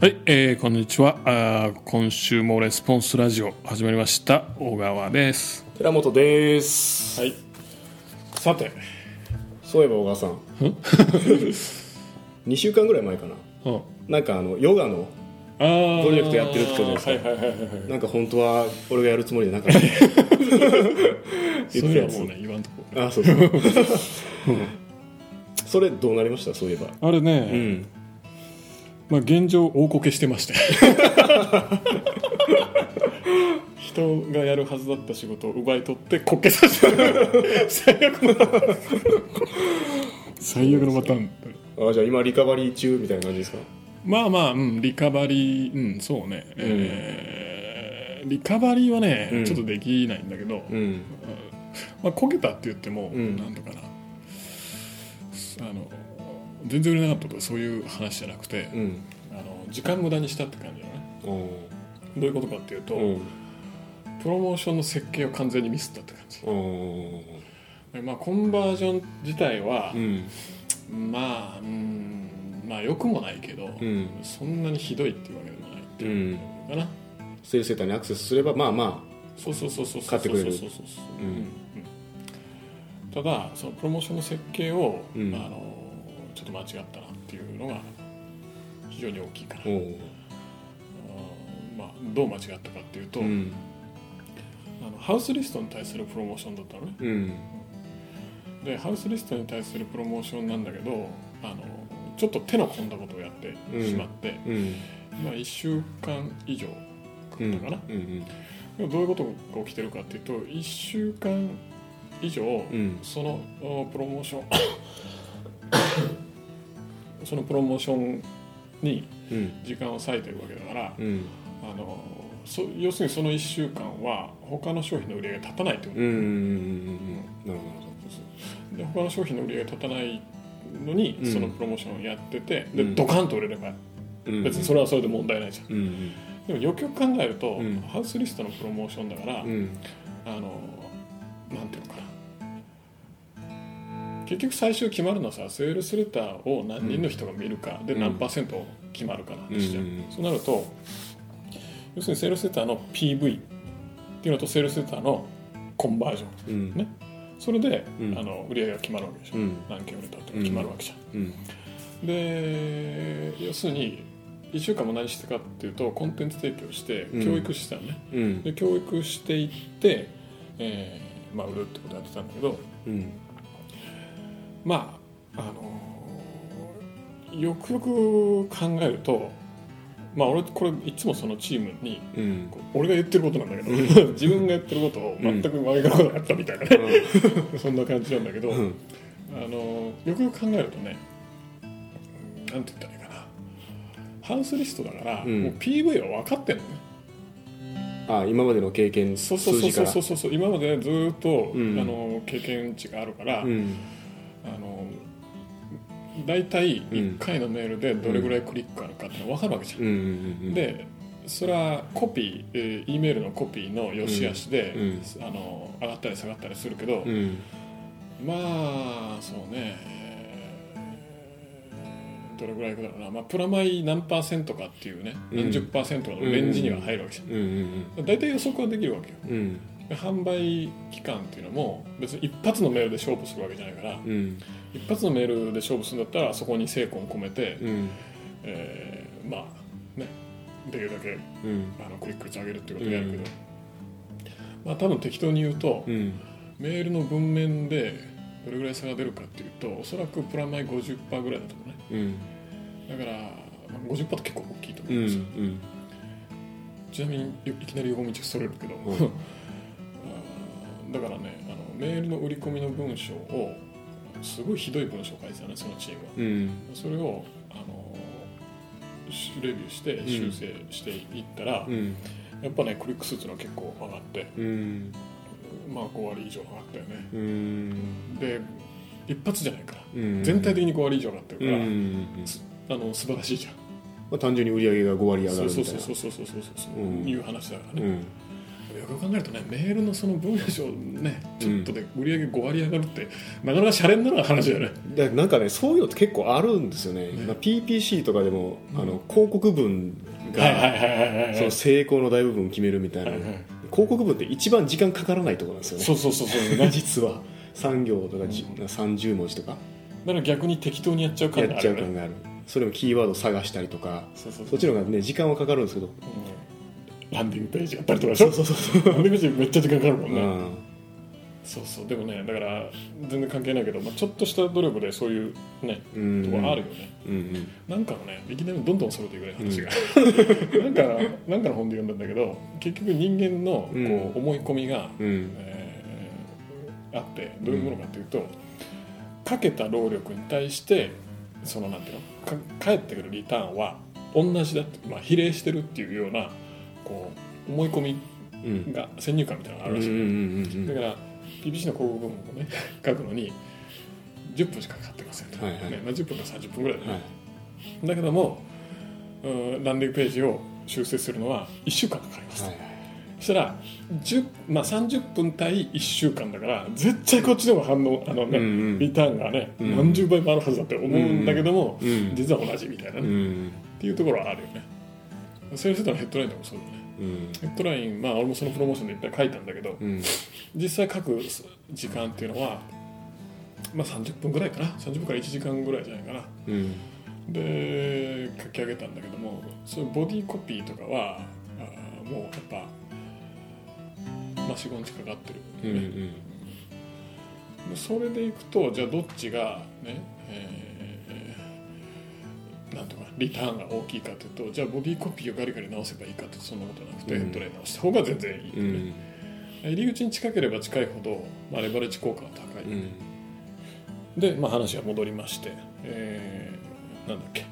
はい、えー、こんにちは。あー今週もレスポンスラジオ始まりました。小川です。寺本です、はい。さて。そういえば小川さん。2週間ぐらい前かな。うん。なんかあのヨガのプロジェクトやってるってことですかはいはいなんか本当は俺がやるつもりじゃなかった。言そってたもうね言わんとこ。あそうそう。それどうなりました？そういえば。あれね、うんまあ、現状大こけしてまして。人がやるはずだった仕事を奪い取ってこけさせた最悪の最悪のパターン。あじゃあ今リカバリー中みたいな感じですか？まあまあ、うん、リカバリー。うんそうね、えーリカバリーはね、うん。ちょっとできないんだけど、うん。まあ、こけたって言っても、うん。なんとかな。あの全然売れなかったとかそういう話じゃなくて、うん。あの時間無駄にしたって感じだね。おどういうことかっていうと、うん。プロモーションの設計を完全にミスったって感じ。おでまあコンバージョン自体はう、ん。まあうんまあ良くもないけど、うん。そんなにひどいっていうわけでもないってういうん。かな、セールセーターにアクセスすればまあまそうそうそうそうそう買ってくれるそうそう。そうそううんうんうん。ただそのプロモーションの設計を、うん。あのちょっと間違ったなっていうのが非常に大きいかな、まあ、どう間違ったかっていうと、うん。あのハウスリストに対するプロモーションだったのね。うん。でハウスリストに対するプロモーションなんだけどあのちょっと手の込んだことをやってしまって、うん。まあ、1週間以上かかったかな、うん。でもどういうことが起きてるかっていうと1週間以上、うん。そのおプロモーションそのプロモーションにうん。時間を割いてるわけだから、うん。あのそ要するにその1週間は他の商品の売り上げが立たないってこと、で他の商品の売り上げが立たないのに、うん。そのプロモーションをやっててで、うん。ドカンと売れれば別にそれはそれで問題ないじゃん、うん。でもよくよく考えると、うん。ハウスリストのプロモーションだから、うん。あのなんていうのかな結局最終決まるのはさセールスレターを何人の人が見るかでうん。何パーセント決まるかなんですじゃん、うんそうなると要するにセールスレターの PV っていうのとセールスレターのコンバージョンうん。ねそれで、うん。あの売り上げが決まるわけでしょ、うん。何件売れたって決まるわけじゃん、うん。で要するに1週間も何してかっていうとコンテンツ提供してうん。教育してたのね、うん。で教育していって、えーまあ、売るってことやってたんだけどうんまああのーよくよく考えるとまあ俺これいつもそのチームにうん。俺が言ってることなんだけど 自分が言ってることを全く真逆なことやったみたいなね、そんな感じなんだけど、うん。あのよくよく考えるとねなんて言ったらいいかな。ハウスリストだから、うん。もう PV は分かってんのね。あ今までの経験そうそうそうそうそうそう。今までずっと、うん。あの経験値があるから、大体うん。1回のメールでどれぐらいクリックあるかって分かるわけじゃん、でそれはコピー、えー、E メールのコピーの良し悪しで、うんあの上がったり下がったりするけど、うん。まあそうねえーどれぐらいだろうな、まあ、プラマイ何パーセントかっていうね、うん。何十パーセントのレンジには入るわけじゃん、うんうん大体予測はできるわけよ販売期間っていうのも別に一発のメールで勝負するわけじゃないから、うん。一発のメールで勝負するんだったらそこに精魂込めて、うん。えーまあねできるだけうん。あのクリック率上げるっていうことをやるけど、まあ多分適当に言うと、うん。メールの文面でどれぐらい差が出るかっていうとおそらくプラマイ50%ぐらいだと思うね。うん。だからまあ50%って結構大きいと思ううんですちなみにいきなり横道それるけど、だからねあのメールの売り込みの文章をすごいひどい文章を書いてたねそのチームは。うん。それをあのしレビューして修正していったら、うん。やっぱねクリック数っていうのは結構上がってうん。まあ5割以上上がったよね。うん。で一発じゃないから、うん。全体的に5割以上上がってるから、うんあの素晴らしいじゃん。まあ単純に売り上げが5割上がるみたいな。そうそうそうそうそうそうそう、うん。いう話だからね、うんよく考えるとねメールのその文章ねちょっとで売り上げ5割上がるって、なかなかシャレになる話だよね。でなんかねそういうのって結構あるんですよね、ねまあ、PPC とかでも、あの広告文が、その成功の大部分を決めるみたいな、はいはい。広告文って一番時間かからないところなんですよね。そうそうそうそうね 実は。3行とかじ、30文字とか。だから逆に適当にやっちゃう感やっちゃがあるよねう感がある。それもキーワード探したりとか。そうそう。そっちの方がね時間はかかるんですけど、うんランディングページやったりとかでしょ？そうそうそう。ランディングページめっちゃ時間かかるもんね、うん。そうそう。でもねだから全然関係ないけど、まあ、ちょっとした努力でそういうねうん。とこあるよね、うんうん。なんかのねいきなりどんどんそれていくね話が、なんかなんかの本で読んだんだけど結局人間のこう、うん思い込みが、うん。えーあってどういうものかというと、かけた労力に対してそのなんていうの？か返ってくるリターンは同じだって、まあ、比例してるっていうようなこう思い込みうん。が先入観みたいなのがあるらしい、うんだから PPC の広告文をね 書くのに10分しかかかってませんと、はいはい。ねまあ、10分か30分ぐらいでね、はい。だけどもうんランディングページを修正するのは1週間かかります、はいそしたら、10まあ、30分対1週間だから絶対こっちの方が反応あの、ねうんうん。リターンがね、うん。何十倍もあるはずだって思うんだけども、うん。実は同じみたいなね、うっんていうところはあるよね。セールスのヘッドラインでもそうだよねうん。ヘッドラインまあ俺もそのプロモーションでいっぱい書いたんだけど、うん。実際書く時間っていうのは、まあ、30分ぐらいかな。30分から1時間ぐらいじゃないかな。うん。で書き上げたんだけどもそういうボディコピーとかはあーもうやっぱ、まあ、45日かかってる、ね。うんうん。でそれでいくとじゃあどっちがね、えーなんとかリターンが大きいかというとじゃあボディコピーをガリガリ直せばいいかってそんなことなくて、うん。ヘッドライン直した方が全然いい、うん。入り口に近ければ近いほど、まあ、レバレッジ効果が高い、うん。で、まあ、話は戻りまして、えーなんだっけ。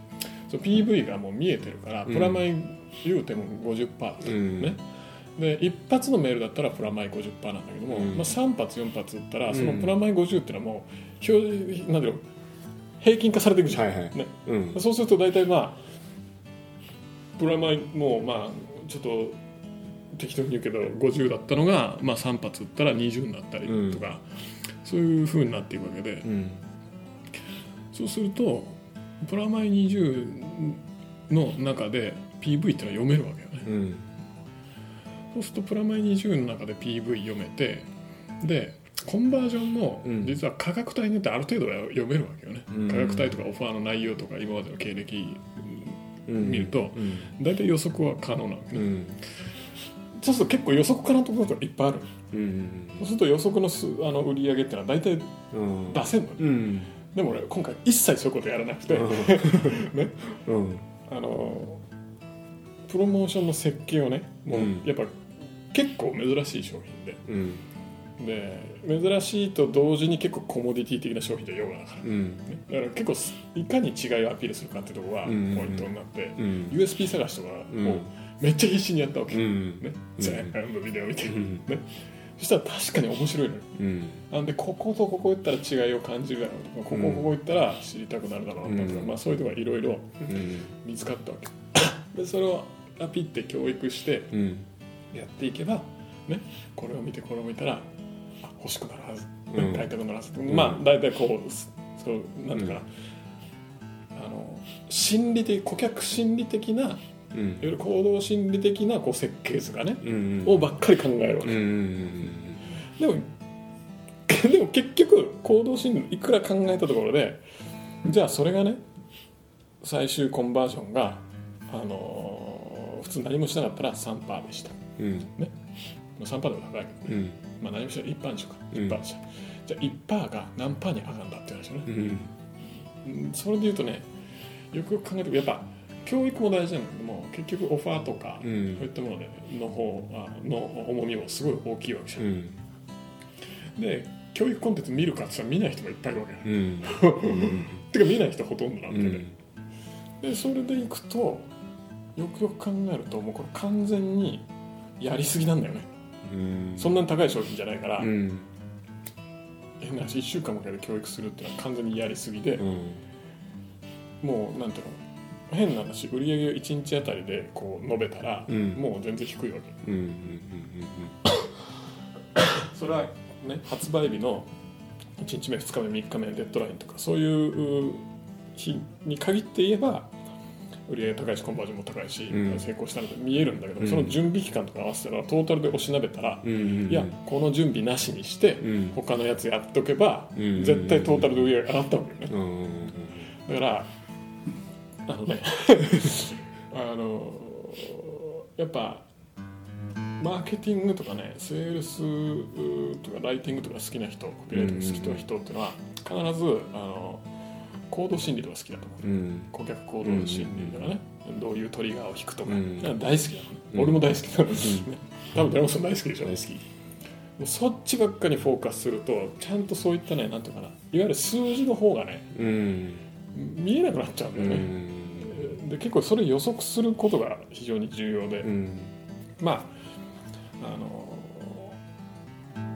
そう PV がもう見えてるからうん。プラマイ言うても50%だと、うん。ねで一発のメールだったらプラマイ50%なんだけども、うん。まあ、3発4発打ったらうん。そのプラマイ50っていうのはもう表示なんだろう平均化されていくじゃん、はいはい。ね、うん。そうすると大体まあプラマイもうまあちょっと適当に言うけど50だったのが、まあ、3発打ったら20になったりとか、そういうふうになっていくわけで、うん。そうするとプラマイ20の中で PV っていうのは読めるわけよね、うん。そうするとプラマイ20の中で PV 読めてでコンバージョンもうん。実は価格帯によってある程度は読めるわけよね、うん。価格帯とかオファーの内容とか今までの経歴うん。見るとうん。大体予測は可能なわけね、うん。そうすると結構予測可能なところがいっぱいあるうん。そうすると予測のすあの売り上げっていうのは大体うん。出せんのね。うん。でも俺今回一切そういうことやらなくて、ね。うん。あのプロモーションの設計をねもううん。やっぱ結構珍しい商品で。うんで珍しいと同時に結構コモディティ的な商品でヨガだから、ね、うん。だから結構すいかに違いをアピールするかっていうところがポイうんントになって、うん。USP 探しとかうん。をめっちゃ必死にやったわけ、うん。ね。うん。全部ビデオ見て、うん。ね、そしたら確かに面白いのよ。うん。なんでこことここ行ったら違いを感じるだろうとかここここ行ったら知りたくなるだろうとか、うん。まあ、そういうところがいろいろうん。見つかったわけ。でそれをアピって教育してうん。やっていけば、ね、これを見てこれを見たらあ欲しくなるはず、うん。ね買いたくなるはず、ん。まあ大体こうすそうなんていうかな、あの心理的顧客心理的ないわうんゆる行動心理的なこう設計図がね、うんをばっかり考えるわけ、でも でも結局行動心理いくら考えたところでじゃあそれがね最終コンバージョンが、あのー普通何もしなかったら3%でした。うんまあ3%でも高いけどうん。まあ、何もしない。1%でしょうか。うん。1%でした、じゃあ1%が何パーに上がるんだって話よね、うん。うん。それで言うとねよくよく考えてみるとやっぱ教育も大事なんだけども結局オファーとか、うん。そういったものでの方あの重みもすごい大きいわけじゃ、うん。んで教育コンテンツ見るかって見ない人がいっぱいいるわけ、うん。てか見ない人ほとんどなわけで、うん。でそれでいくとよくよく考えるともうこれ完全にやりすぎなんだよね、うんそんなに高い商品じゃないから、うん。変な話1週間もかけて教育するっていうのは完全にやりすぎで、うん。もうなんていう変な話売り上げを1日あたりでこう述べたら、うん。もう全然低いわけ。それはね発売日の1日目2日目3日目デッドラインとかそういう日に限って言えば売り上げ高いしコンバージョンも高いし、うん。成功したので見えるんだけど、うん。その準備期間とか合わせたらトータルで押しなべたら、うんいやこの準備なしにして、うん。他のやつやっとけば、うん絶対トータルで売り上げ上がったわけよね、だからあのね あのやっぱマーケティングとかねセールスとかライティングとか好きな人コピーライティング好きな人っていうのは必ずあの行動心理とか好きだと思う。うん。顧客行動心理とかね、どういうトリガーを引くとか、うん。大好きだの俺も大好きだの、ね多分寺本さん大好きでしょ。大好き。もうそっちばっかりフォーカスするとちゃんとそういったねなんていうかな。いわゆる数字の方がねうん。見えなくなっちゃうんだうよね、ん。で結構それ予測することが非常に重要で、うん。まああの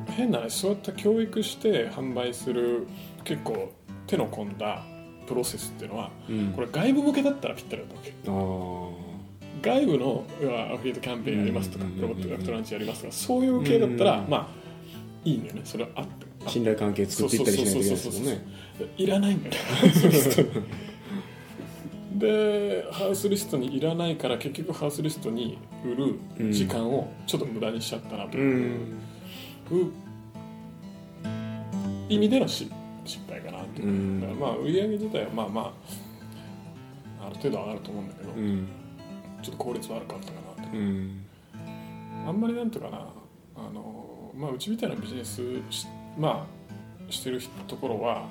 変なねそういった教育して販売する結構手の込んだプロセスっていうのはうん。これ外部向けだったらぴったりだと外部のアフィリエイトキャンペーンやりますとかうんロボットダクトランチやりますとかそういう系だったらうんまあいいんだよね。それはあって。あ信頼関係作っていったりしないといけないですもんね。いらないんだよね。ハウスリストにでハウスリストにいらないから結局ハウスリストに売る時間をちょっと無駄にしちゃったなと。ういう。ん意味でのし失敗かなっていう、うん。だからまあ売り上げ自体はまあまあある程度上がると思うんだけど、うん。ちょっと効率悪かったかなって。うん。あんまりなんとかなあの、まあ、うちみたいなビジネスし,、まあ、してるところは、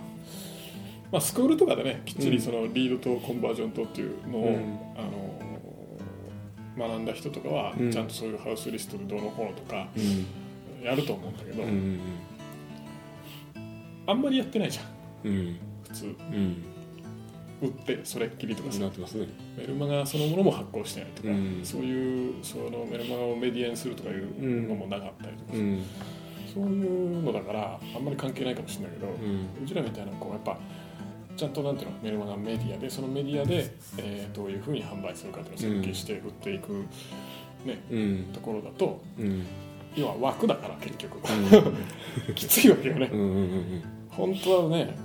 まあ、スクールとかでねきっちりそのリードとコンバージョンとっていうのを、うん。あの学んだ人とかはうん。ちゃんとそういうハウスリストでどうのこうのとかうん。やると思うんだけど、うんあんまりやってないじゃん。うん。普通うん。売ってそれっきりとかさ。なってますね。メルマガそのものも発行してないとか、うん。そういうそのメルマガをメディアにするとかいうのもなかったりとかさ、うん。そういうのだからあんまり関係ないかもしれないけど、うん。うちらみたいなこうやっぱちゃんとなんていうのメルマガメディアでそのメディアで、えーどういうふうに販売するかっていうのを設計して売っていく、ね、うん。ところだとうん。要は枠だから結局。うん。きついわけよね。うんうん本当はね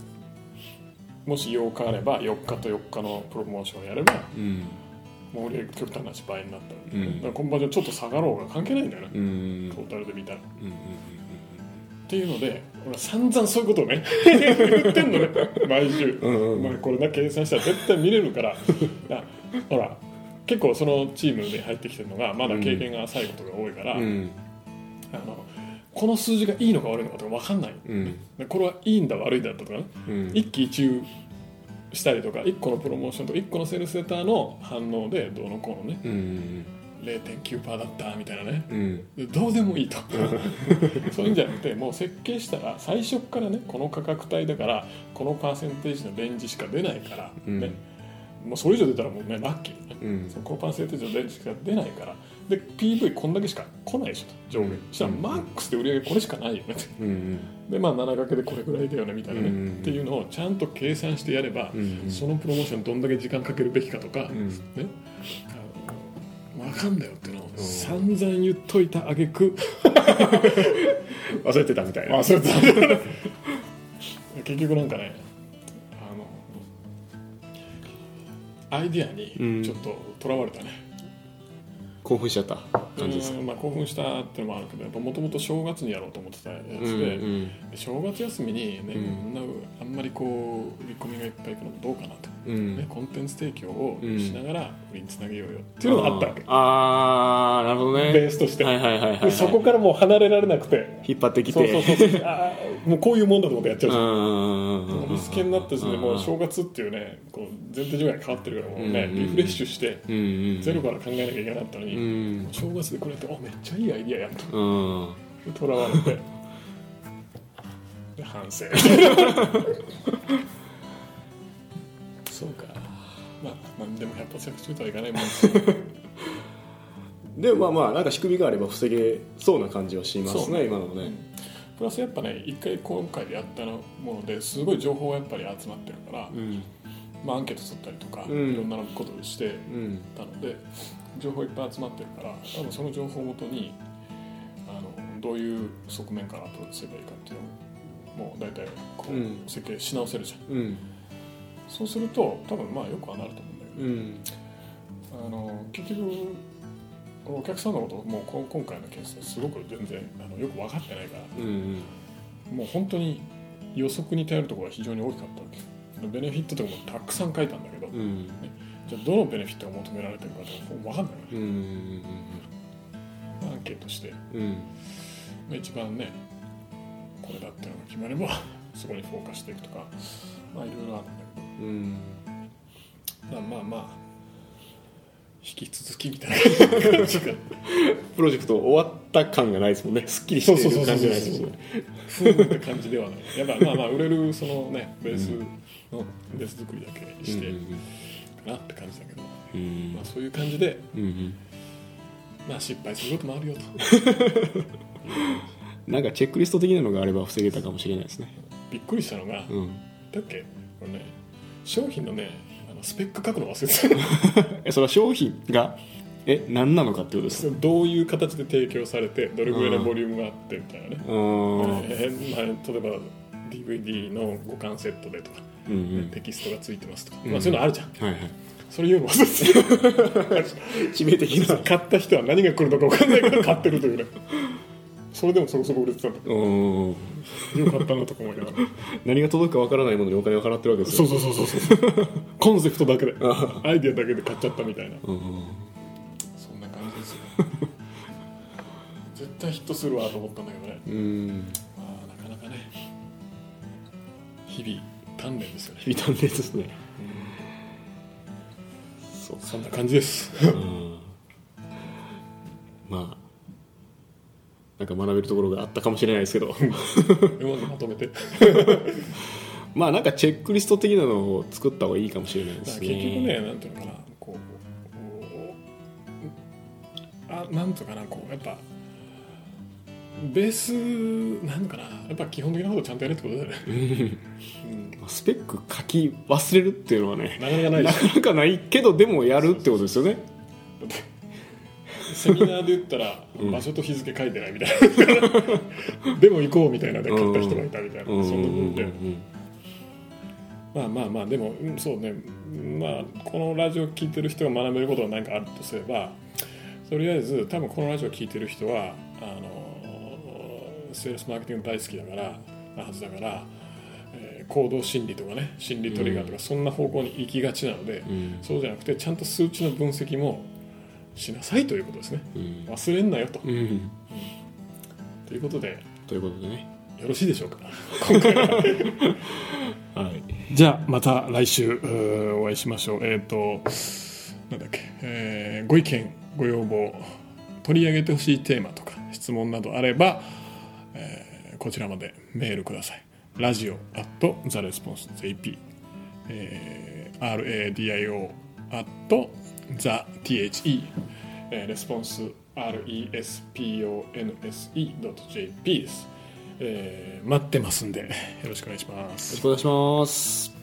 もし8日あれば4日と4日のプロモーションをやればうん。もう売り上げ極端なし倍になったわけ、うん。だからコンバージョンちょっと下がろうが関係ないんだよね、うん。トータルで見たら。っうんていうので俺は散々そういうことをね 言ってんのね。毎週。うんうんお前これだけ計算したら絶対見れるから。ほら結構そのチームで入ってきてるのがまだ経験が浅いことが多いから、うん。あのこの数字がいいのか悪いのかとか分かんない、うん。でこれはいいんだ悪いんだとかね。うん。一喜一憂したりとか1個のプロモーションとか1個のセールスレターの反応でどうのこうのね。うん。0.9%だったみたいなね。うん。でどうでもいいと。そういうんじゃなくてもう設計したら最初からねこの価格帯だからこのパーセンテージのレンジしか出ないから、うん。ね。もうそれ以上出たらもうねラッキーね。うん。そのこのパーセンテージのレンジしか出ないからで PV こんだけしか来ないでしょと上下、うん。そしたらマックスで売り上げこれしかないよねってうん。でまあ7掛けでこれぐらいだよねみたいなね、うんっていうのをちゃんと計算してやれば、うんそのプロモーションどんだけ時間かけるべきかとか、うんね。分かんだよっていうのを散々言っといたあげく。忘れてたみたいな。あそれだ 結局なんかねあのアイディアにちょっととらわれたね、興奮しちゃった感じですか？うんまあ、興奮したっていうのもあるけどやっぱもともと正月にやろうと思ってたやつで、うんうん。正月休みにね、うん。あんまりこう売り込みがいっぱいいくのもどうかなと、うん。ね、コンテンツ提供をうんしながら売りにつなげようよ。っていうのがあったわけ、ああなるほどね。ベースとして、はいはいはいはいはい。でそこからもう離れられなくて。引っ張ってきて。そうそうそうあーもうこういうもんだと思ってやっちゃうじゃん。うん。リスケになったもううん。正月っていうねこう前提条件が変わってるからもうね。うん。リフレッシュしてうんうんゼロから考えなきゃいけなかったのうにん正月でこれやっておめっちゃいいアイディアやんと。うん。とらわれて。で反省そうか。まあ何でも100発100中とはいかないもんですよ。でもまあまあなんか仕組みがあれば防げそうな感じはしますね今のね。プラスやっぱね一回今回でやったものですごい情報がやっぱり集まってるからうん。まあ、アンケート取ったりとか、うん。いろんなことをしてうん。たので情報いっぱい集まってるから多分その情報をもとにあのどういう側面からアプローチすればいいかっていうのをもう大体こう、うん。設計し直せるじゃん。うんそうすると多分まあよくはなると思うんだけど、うん。あの結局お客さんのこともうこ今回のケースはすごく全然あのよく分かってないからうんもう本当に予測に頼るところが非常に大きかったわけ。ベネフィットとかもたくさん書いたんだけど、うん。じゃあどのベネフィットが求められてるかって分かんない。わうんうんけアンケートして、うん。まあ、一番ねこれだっていうのが決まれば そこにフォーカスしていくとかまあいろいろあるんだけどうん。まあまあまあ引き続きみたいな感じがプロジェクト終わった感がないですもんね。すっきりしてる感じじゃな。いですもんねふーんって感じではない。やっぱまあまあ売れるそのねベースのベース作りだけしてうんかなって感じだけど、うん。まあ、そういう感じで、うんまあ、失敗することもあるよと。なんかチェックリスト的なのがあれば防げたかもしれないですね。びっくりしたのが、うん。だっけこれね商品のねあのスペック書くの忘れてた。えそれは商品がえ何なのかってことですか？どういう形で提供されてどれぐらいのボリュームがあってみたいなね、まあ、例えば DVD の互換セットでとか、うんうん。テキストがついてますとか、うん。まあ、そういうのあるじゃん。はいはい。それ言うの忘れて致命的なた。買った人は何が来るのか分かんないけど買ってるというねそれでもそこそこ売れてたんだ。うん。よかったなとか思いながら。何が届くかわからないものにお金を払ってるわけですよ。そうそうそうそうコンセプトだけで。あ アイディアだけで買っちゃったみたいな。うんそんな感じですよ。絶対ヒットするわと思ったんだけどね。うん。まあなかなかね。日々鍛錬ですよね。響いたんですね。そうそんな感じです。うん。まあなんか学べるところがあったかもしれないですけど。うまくまとめてまあなんかチェックリスト的なのを作った方がいいかもしれないですね。結局ねなんていうのかなこうあなんとかなこうやっぱベースなんかなやっぱ基本的なことちゃんとやるってことだよね、うん。スペック書き忘れるっていうのはねなかなかないでなすかなかないけどでもやるってことですよねセミナーで言ったら、うん。場所と日付書いてないみたいな。でも行こうみたいなで買った人がいたみたいな、うん。そんなもんで、うん。まあまあまあでもうんそうね。まあこのラジオ聞いてる人が学べることが何かあるとすればとりあえず多分このラジオ聞いてる人はあのセールスマーケティング大好きだからなはずだから、えー行動心理とかね心理トリガーとか、そんな方向に行きがちなので、うん。そうじゃなくてちゃんと数値の分析もしなさいということですね。うん。忘れんなよと、うん。ということでということでね。よろしいでしょうか？今回は。はい。じゃあまた来週お会いしましょう。えっ、となんだっけ、えーご意見ご要望取り上げてほしいテーマとか質問などあれば、えーこちらまでメールください。ラジオ at theresponse.jp、えー radio at the the えーレスポンス response.jp です、えー待ってますんでよろしくお願いします。よろしくお願いします。